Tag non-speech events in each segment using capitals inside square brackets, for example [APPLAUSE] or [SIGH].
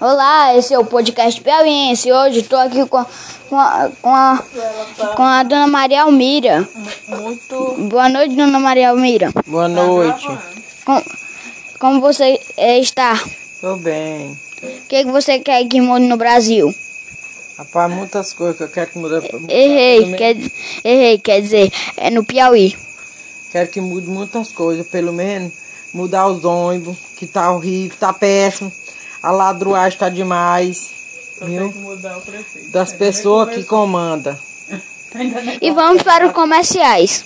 Olá, esse é o podcast Piauiense. Hoje estou aqui com, com, a, com, a, com a dona Maria Almira. Muito. Boa noite, dona Maria Almira. Boa noite. Com, como você eh, está? Tô bem. O que, que você quer que mude no Brasil? Rapaz, muitas coisas que eu quero que mude. Errei, quer, errei, quer dizer, é no Piauí. Quero que mude muitas coisas, pelo menos mudar os ônibus, que tá horrível, tá péssimo. A ladruagem tá demais. Viu? Das pessoas que comandam. [LAUGHS] E vamos para os comerciais.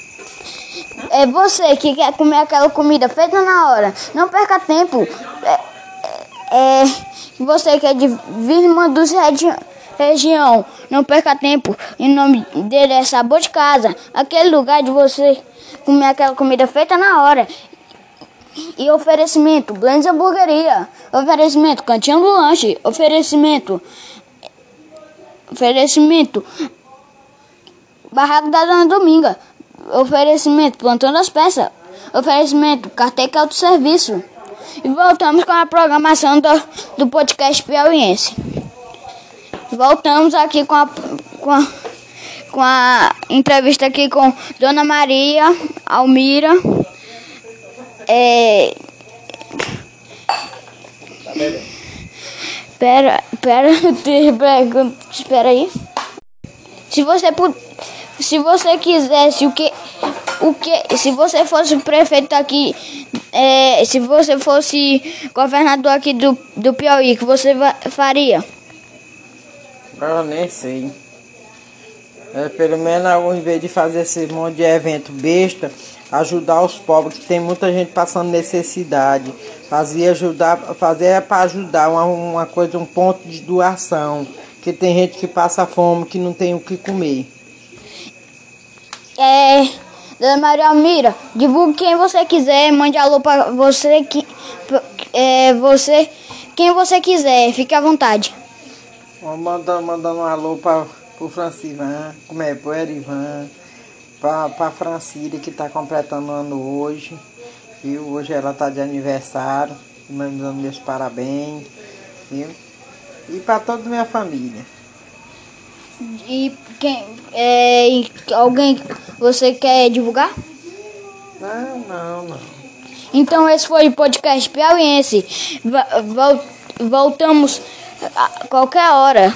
É você que quer comer aquela comida feita na hora. Não perca tempo. É, é, é você que é de Virma dos regi região. Não perca tempo. Em nome dele é Sabor de Casa. Aquele lugar de você comer aquela comida feita na hora. E oferecimento, Blends Hamburgueria. Oferecimento, Cantinho do Lanche. Oferecimento, oferecimento, Barraco da Dona Dominga. Oferecimento, Plantão das Peças. Oferecimento, Carteca Autosserviço. E voltamos com a programação do, do podcast Piauiense. Voltamos aqui com a, com a, com a entrevista aqui com Dona Maria Almira. É... Pera, pera, [LAUGHS] pera, espera aí. Se você se você quisesse o que o que se você fosse prefeito aqui, é, se você fosse governador aqui do, do Piauí, que você faria? Eu nem sei. É, pelo menos ao invés de fazer esse monte de evento besta, ajudar os pobres, que tem muita gente passando necessidade. Fazer ajudar, fazer é para ajudar uma, uma coisa, um ponto de doação. Que tem gente que passa fome, que não tem o que comer. É, Dona Maria Almira, divulgue quem você quiser, mande alô para você que é, você quem você quiser, fique à vontade. Mandando, mandando um alô para o Francivan, como é, pro Erivan, para a Francília que está completando um ano hoje, viu? Hoje ela está de aniversário, mandando meus parabéns, viu? E para toda a minha família. E quem é, alguém você quer divulgar? Não, não, não. Então esse foi o podcast Piauiense. Voltamos a qualquer hora.